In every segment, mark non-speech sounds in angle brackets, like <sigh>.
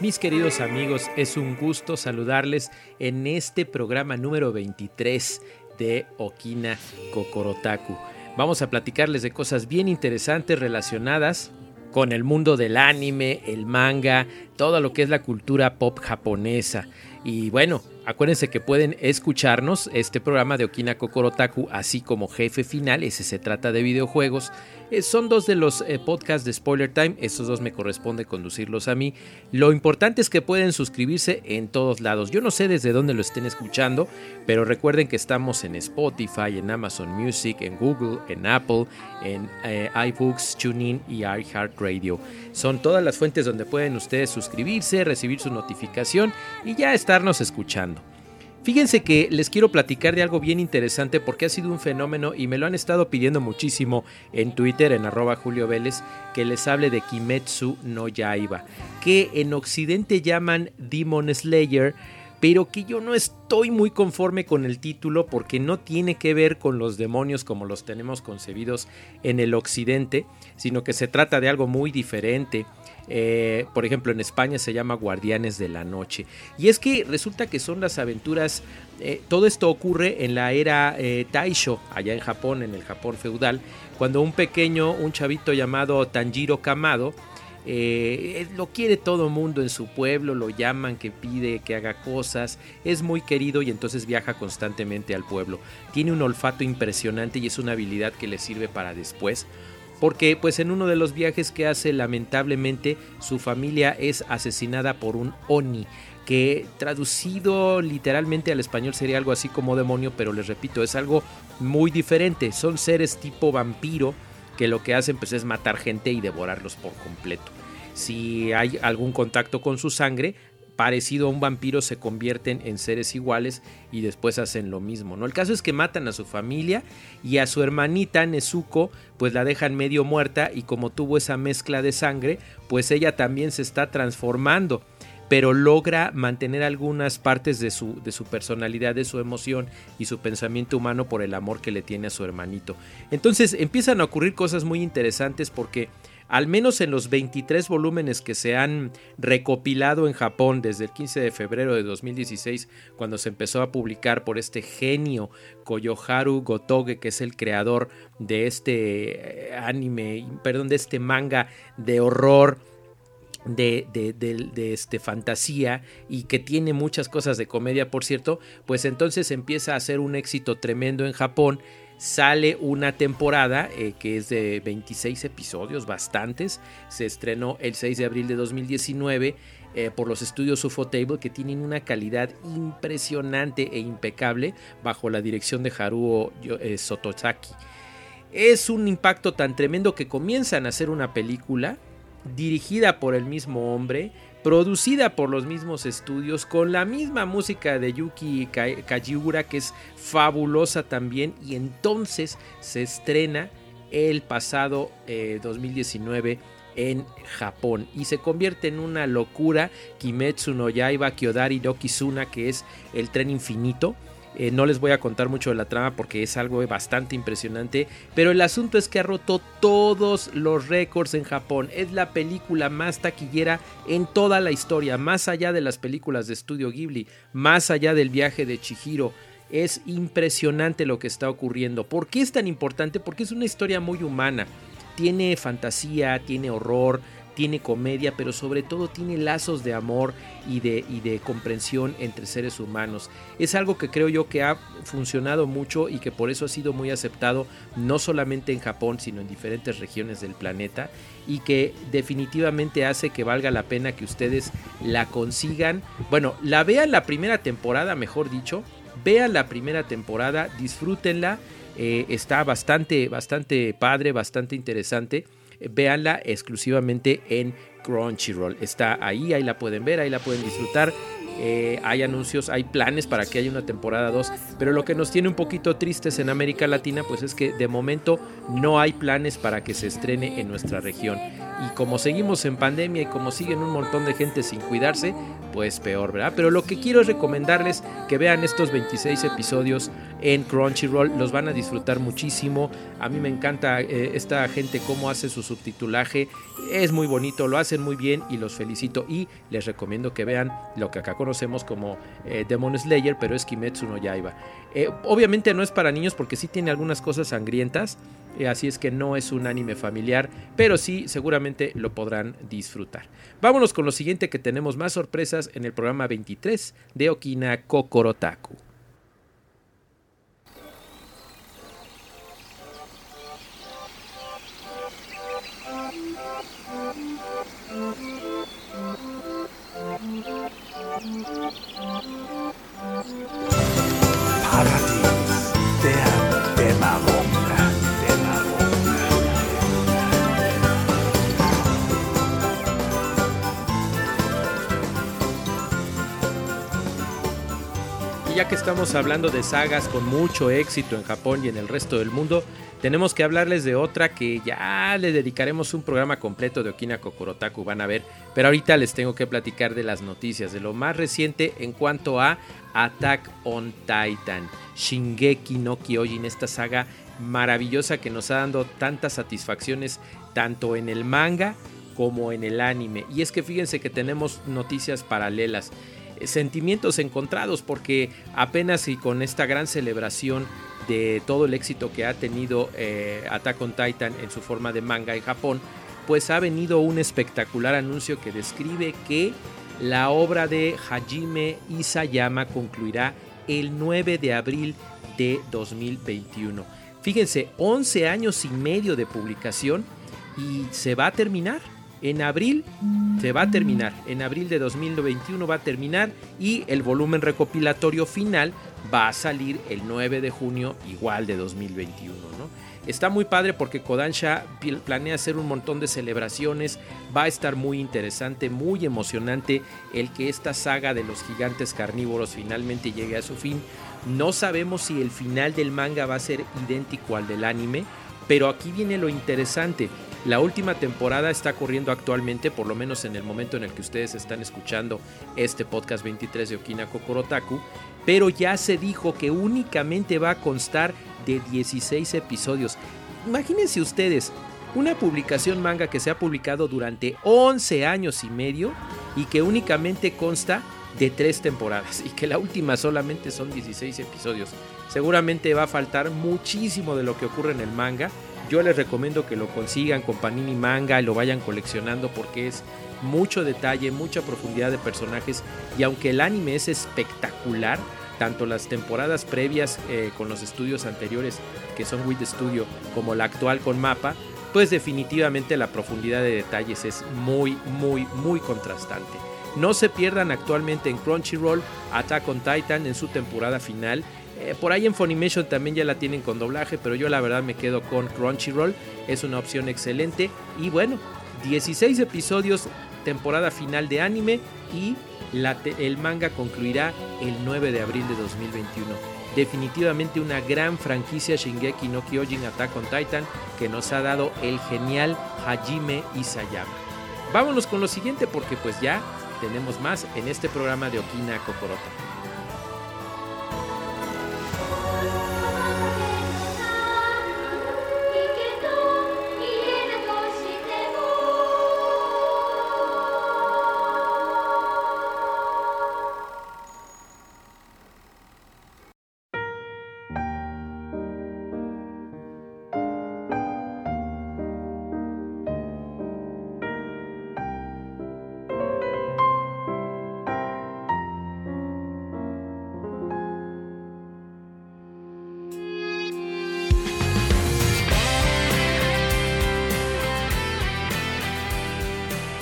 Mis queridos amigos, es un gusto saludarles en este programa número 23 de Okina Kokorotaku. Vamos a platicarles de cosas bien interesantes relacionadas con el mundo del anime, el manga, todo lo que es la cultura pop japonesa. Y bueno, acuérdense que pueden escucharnos este programa de Okina Kokorotaku, así como Jefe Final, ese se trata de videojuegos. Eh, son dos de los eh, podcasts de Spoiler Time, esos dos me corresponde conducirlos a mí. Lo importante es que pueden suscribirse en todos lados. Yo no sé desde dónde lo estén escuchando, pero recuerden que estamos en Spotify, en Amazon Music, en Google, en Apple, en eh, iBooks, TuneIn y iHeartRadio. Son todas las fuentes donde pueden ustedes suscribirse, recibir su notificación y ya estarnos escuchando. Fíjense que les quiero platicar de algo bien interesante porque ha sido un fenómeno y me lo han estado pidiendo muchísimo en Twitter, en arroba Julio Vélez, que les hable de Kimetsu no Yaiba, que en Occidente llaman Demon Slayer, pero que yo no estoy muy conforme con el título porque no tiene que ver con los demonios como los tenemos concebidos en el Occidente, sino que se trata de algo muy diferente. Eh, por ejemplo, en España se llama Guardianes de la Noche. Y es que resulta que son las aventuras, eh, todo esto ocurre en la era eh, Taisho, allá en Japón, en el Japón feudal, cuando un pequeño, un chavito llamado Tanjiro Kamado, lo quiere todo mundo en su pueblo, lo llaman, que pide que haga cosas, es muy querido y entonces viaja constantemente al pueblo. Tiene un olfato impresionante y es una habilidad que le sirve para después porque pues en uno de los viajes que hace lamentablemente su familia es asesinada por un oni que traducido literalmente al español sería algo así como demonio, pero les repito, es algo muy diferente, son seres tipo vampiro que lo que hacen pues es matar gente y devorarlos por completo. Si hay algún contacto con su sangre, parecido a un vampiro se convierten en seres iguales y después hacen lo mismo, ¿no? El caso es que matan a su familia y a su hermanita Nezuko pues la dejan medio muerta y como tuvo esa mezcla de sangre, pues ella también se está transformando pero logra mantener algunas partes de su, de su personalidad, de su emoción y su pensamiento humano por el amor que le tiene a su hermanito. Entonces empiezan a ocurrir cosas muy interesantes porque al menos en los 23 volúmenes que se han recopilado en Japón desde el 15 de febrero de 2016, cuando se empezó a publicar por este genio Koyoharu Gotoge, que es el creador de este eh, anime, perdón, de este manga de horror. De, de, de, este fantasía y que tiene muchas cosas de comedia por cierto pues entonces empieza a ser un éxito tremendo en Japón sale una temporada eh, que es de 26 episodios, bastantes. Se estrenó el 6 de abril de 2019 eh, por los estudios Ufotable que tienen una calidad impresionante e impecable bajo la dirección de Haruo eh, Sotozaki. Es un impacto tan tremendo que comienzan a hacer una película dirigida por el mismo hombre, producida por los mismos estudios, con la misma música de Yuki Kajiura, que es fabulosa también, y entonces se estrena el pasado 2019 eh, en Japón y se convierte en una locura. Kimetsu no Yaiba Kyodari no Kizuna que es el tren infinito eh, no les voy a contar mucho de la trama porque es algo bastante impresionante. Pero el asunto es que ha roto todos los récords en Japón. Es la película más taquillera en toda la historia. Más allá de las películas de estudio Ghibli. Más allá del viaje de Chihiro. Es impresionante lo que está ocurriendo. ¿Por qué es tan importante? Porque es una historia muy humana. Tiene fantasía, tiene horror, tiene comedia, pero sobre todo tiene lazos de amor y de, y de comprensión entre seres humanos. Es algo que creo yo que ha funcionado mucho y que por eso ha sido muy aceptado no solamente en Japón, sino en diferentes regiones del planeta y que definitivamente hace que valga la pena que ustedes la consigan. Bueno, la vean la primera temporada, mejor dicho, vean la primera temporada, disfrútenla. Eh, está bastante, bastante padre, bastante interesante. Véanla exclusivamente en Crunchyroll. Está ahí, ahí la pueden ver, ahí la pueden disfrutar. Eh, hay anuncios, hay planes para que haya una temporada 2, pero lo que nos tiene un poquito tristes en América Latina, pues es que de momento no hay planes para que se estrene en nuestra región. Y como seguimos en pandemia y como siguen un montón de gente sin cuidarse, pues peor, ¿verdad? Pero lo que quiero es recomendarles que vean estos 26 episodios en Crunchyroll, los van a disfrutar muchísimo. A mí me encanta eh, esta gente cómo hace su subtitulaje, es muy bonito, lo hacen muy bien y los felicito. Y les recomiendo que vean lo que acá conocemos como eh, Demon Slayer, pero es Kimetsu no Yaiba. Eh, obviamente no es para niños porque sí tiene algunas cosas sangrientas, eh, así es que no es un anime familiar, pero sí seguramente lo podrán disfrutar. Vámonos con lo siguiente que tenemos más sorpresas en el programa 23 de Okina Kokorotaku. Ya que estamos hablando de sagas con mucho éxito en Japón y en el resto del mundo, tenemos que hablarles de otra que ya le dedicaremos un programa completo de Okina Kokorotaku, van a ver. Pero ahorita les tengo que platicar de las noticias, de lo más reciente en cuanto a Attack on Titan, Shingeki no Kyojin, esta saga maravillosa que nos ha dado tantas satisfacciones tanto en el manga como en el anime. Y es que fíjense que tenemos noticias paralelas sentimientos encontrados porque apenas y con esta gran celebración de todo el éxito que ha tenido eh, Attack on Titan en su forma de manga en Japón, pues ha venido un espectacular anuncio que describe que la obra de Hajime Isayama concluirá el 9 de abril de 2021. Fíjense, 11 años y medio de publicación y se va a terminar. En abril se va a terminar. En abril de 2021 va a terminar y el volumen recopilatorio final va a salir el 9 de junio igual de 2021. ¿no? Está muy padre porque Kodansha planea hacer un montón de celebraciones. Va a estar muy interesante, muy emocionante el que esta saga de los gigantes carnívoros finalmente llegue a su fin. No sabemos si el final del manga va a ser idéntico al del anime, pero aquí viene lo interesante. La última temporada está corriendo actualmente, por lo menos en el momento en el que ustedes están escuchando este podcast 23 de Okina Kokorotaku, pero ya se dijo que únicamente va a constar de 16 episodios. Imagínense ustedes, una publicación manga que se ha publicado durante 11 años y medio y que únicamente consta de 3 temporadas <laughs> y que la última solamente son 16 episodios. Seguramente va a faltar muchísimo de lo que ocurre en el manga. Yo les recomiendo que lo consigan con Panini Manga y lo vayan coleccionando porque es mucho detalle, mucha profundidad de personajes y aunque el anime es espectacular, tanto las temporadas previas eh, con los estudios anteriores que son With Studio como la actual con Mapa, pues definitivamente la profundidad de detalles es muy, muy, muy contrastante. No se pierdan actualmente en Crunchyroll Attack on Titan en su temporada final. Eh, por ahí en Funimation también ya la tienen con doblaje, pero yo la verdad me quedo con Crunchyroll. Es una opción excelente. Y bueno, 16 episodios, temporada final de anime y la el manga concluirá el 9 de abril de 2021. Definitivamente una gran franquicia Shingeki no Kyojin Attack on Titan que nos ha dado el genial Hajime Isayama. Vámonos con lo siguiente porque pues ya tenemos más en este programa de Okina Kokorota.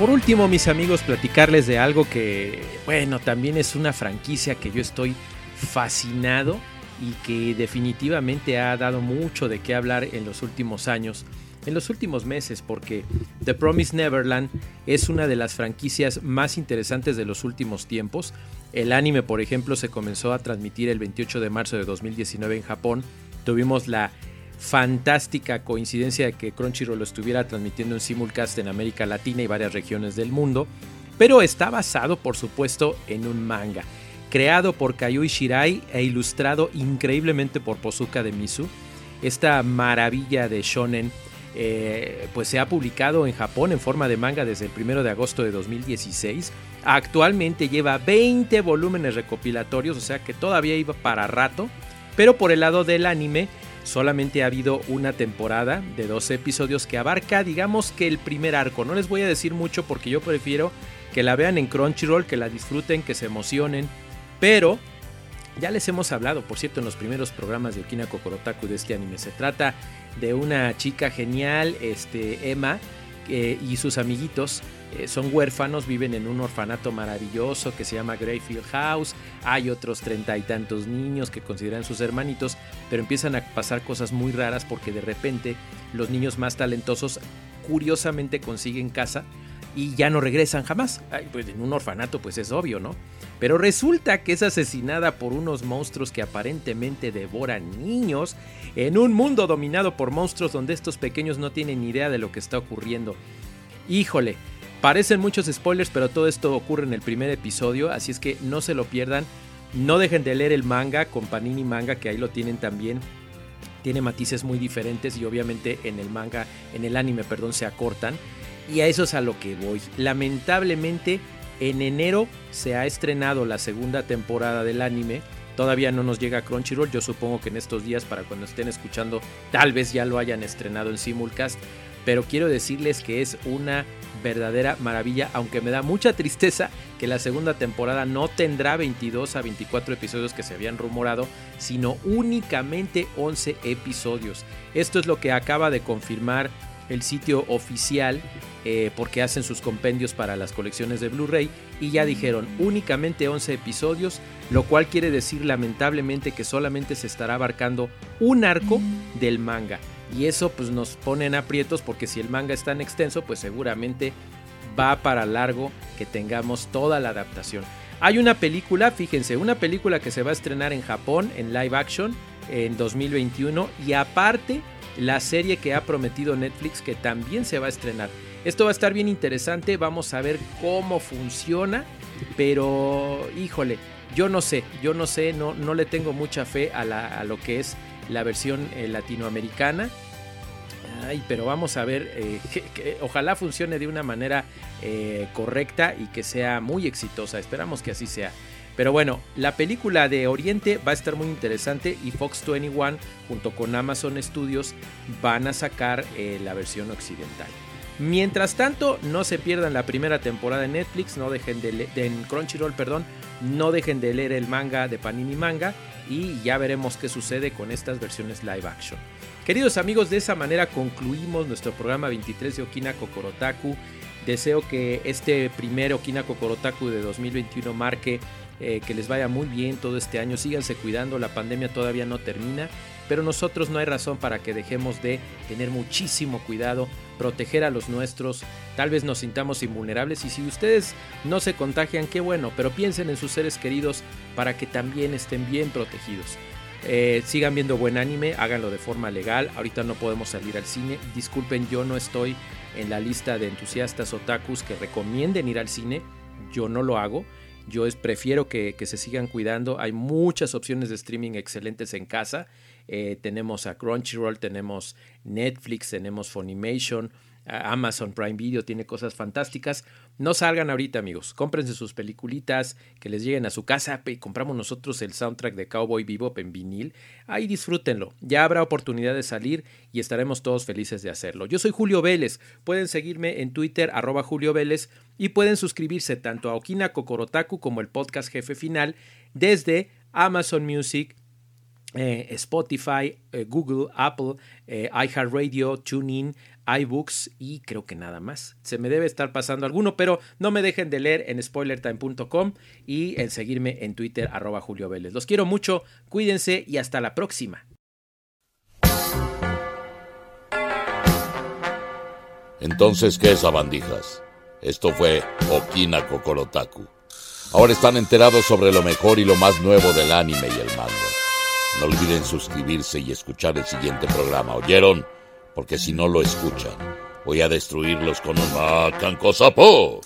Por último, mis amigos, platicarles de algo que, bueno, también es una franquicia que yo estoy fascinado y que definitivamente ha dado mucho de qué hablar en los últimos años. en los últimos meses, porque The Promised Neverland es una de las franquicias más interesantes de los últimos tiempos. El anime, por ejemplo, se comenzó a transmitir el 28 de marzo de 2019 en Japón. Tuvimos la fantástica coincidencia de que Crunchyroll lo estuviera transmitiendo en simulcast en América Latina y varias regiones del mundo, pero está basado por supuesto en un manga, creado por Kayui Shirai e ilustrado increíblemente por Pozuka de Misu. Esta maravilla de shonen eh, pues se ha publicado en Japón en forma de manga desde el 1 de agosto de 2016. Actualmente lleva 20 volúmenes recopilatorios, o sea que todavía iba para rato. Pero por el lado del anime, solamente ha habido una temporada de 12 episodios que abarca, digamos que el primer arco. No les voy a decir mucho porque yo prefiero que la vean en Crunchyroll, que la disfruten, que se emocionen. Pero ya les hemos hablado, por cierto, en los primeros programas de Okina Kokorotaku de este anime. Se trata de una chica genial, este, Emma, y sus amiguitos eh, son huérfanos, viven en un orfanato maravilloso que se llama Greyfield House. Hay otros treinta y tantos niños que consideran sus hermanitos, pero empiezan a pasar cosas muy raras porque de repente los niños más talentosos curiosamente consiguen casa y ya no regresan jamás. pues en un orfanato pues es obvio, ¿no? Pero resulta que es asesinada por unos monstruos que aparentemente devoran niños en un mundo dominado por monstruos donde estos pequeños no tienen ni idea de lo que está ocurriendo. Híjole, parecen muchos spoilers, pero todo esto ocurre en el primer episodio, así es que no se lo pierdan. No dejen de leer el manga con Panini Manga, que ahí lo tienen también. Tiene matices muy diferentes y obviamente en el manga, en el anime, perdón, se acortan. Y a eso es a lo que voy. Lamentablemente, en enero se ha estrenado la segunda temporada del anime. Todavía no nos llega Crunchyroll. Yo supongo que en estos días, para cuando estén escuchando, tal vez ya lo hayan estrenado en simulcast. Pero quiero decirles que es una verdadera maravilla, aunque me da mucha tristeza que la segunda temporada no tendrá 22 a 24 episodios que se habían rumorado, sino únicamente 11 episodios. Esto es lo que acaba de confirmar el sitio oficial eh, porque hacen sus compendios para las colecciones de Blu-ray y ya dijeron únicamente 11 episodios, lo cual quiere decir lamentablemente que solamente se estará abarcando un arco del manga. Y eso pues nos pone en aprietos porque si el manga es tan extenso pues seguramente va para largo que tengamos toda la adaptación. Hay una película, fíjense, una película que se va a estrenar en Japón en live action en 2021 y aparte la serie que ha prometido Netflix que también se va a estrenar. Esto va a estar bien interesante, vamos a ver cómo funciona, pero híjole, yo no sé, yo no sé, no, no le tengo mucha fe a, lo que es la versión eh, latinoamericana. Pero vamos a ver, eh, <laughs> que, ojalá funcione de una manera eh, correcta y que sea muy exitosa, esperamos que así sea. Pero bueno, la película de Oriente va a estar muy interesante y Fox 21 junto con Amazon Studios van a sacar la versión occidental. Mientras tanto, no se pierdan la primera temporada de Netflix, no dejen de, de en Crunchyroll, perdón, no dejen de leer el manga de Panini Manga y ya veremos qué sucede con estas versiones live action. Queridos amigos, de esa manera concluimos nuestro programa 23 de Okina Kokorotaku. Deseo que este primer Okina Kokorotaku de 2021 marque eh, que les vaya muy bien todo este año, síganse cuidando, la pandemia todavía no termina, pero nosotros no hay razón para que dejemos de tener muchísimo cuidado, proteger a los nuestros, tal vez nos sintamos invulnerables y si ustedes no se contagian, qué bueno, pero piensen en sus seres queridos para que también estén bien protegidos. Eh, sigan viendo buen anime, háganlo de forma legal. Ahorita no podemos salir al cine. Disculpen, yo no estoy en la lista de entusiastas otakus que recomienden ir al cine. Yo no lo hago. Yo prefiero que, se sigan cuidando. Hay muchas opciones de streaming excelentes en casa. Eh, tenemos a Crunchyroll, tenemos Netflix, tenemos Funimation. Amazon Prime Video tiene cosas fantásticas. No salgan ahorita, amigos. Cómprense sus peliculitas, que les lleguen a su casa. Compramos nosotros el soundtrack de Cowboy Bebop en vinil. Ahí disfrútenlo. Ya habrá oportunidad de salir y estaremos todos felices de hacerlo. Yo soy Julio Vélez. Pueden seguirme en Twitter, arroba Julio Vélez, y pueden suscribirse tanto a Okina Kokorotaku como el podcast Jefe Final desde Amazon Music, eh, Spotify, eh, Google, Apple, eh, iHeartRadio, TuneIn, iBooks y creo que nada más. Se me debe estar pasando alguno, pero no me dejen de leer en spoilertime.com y en seguirme en Twitter arroba Julio Vélez. Los quiero mucho, cuídense y hasta la próxima. Entonces, ¿qué es Abandijas? Esto fue Okina Kokorotaku. Ahora están enterados sobre lo mejor y lo más nuevo del anime y el manga. No olviden suscribirse y escuchar el siguiente programa. ¿Oyeron? porque si no lo escuchan, voy a destruirlos con un macanco sapo.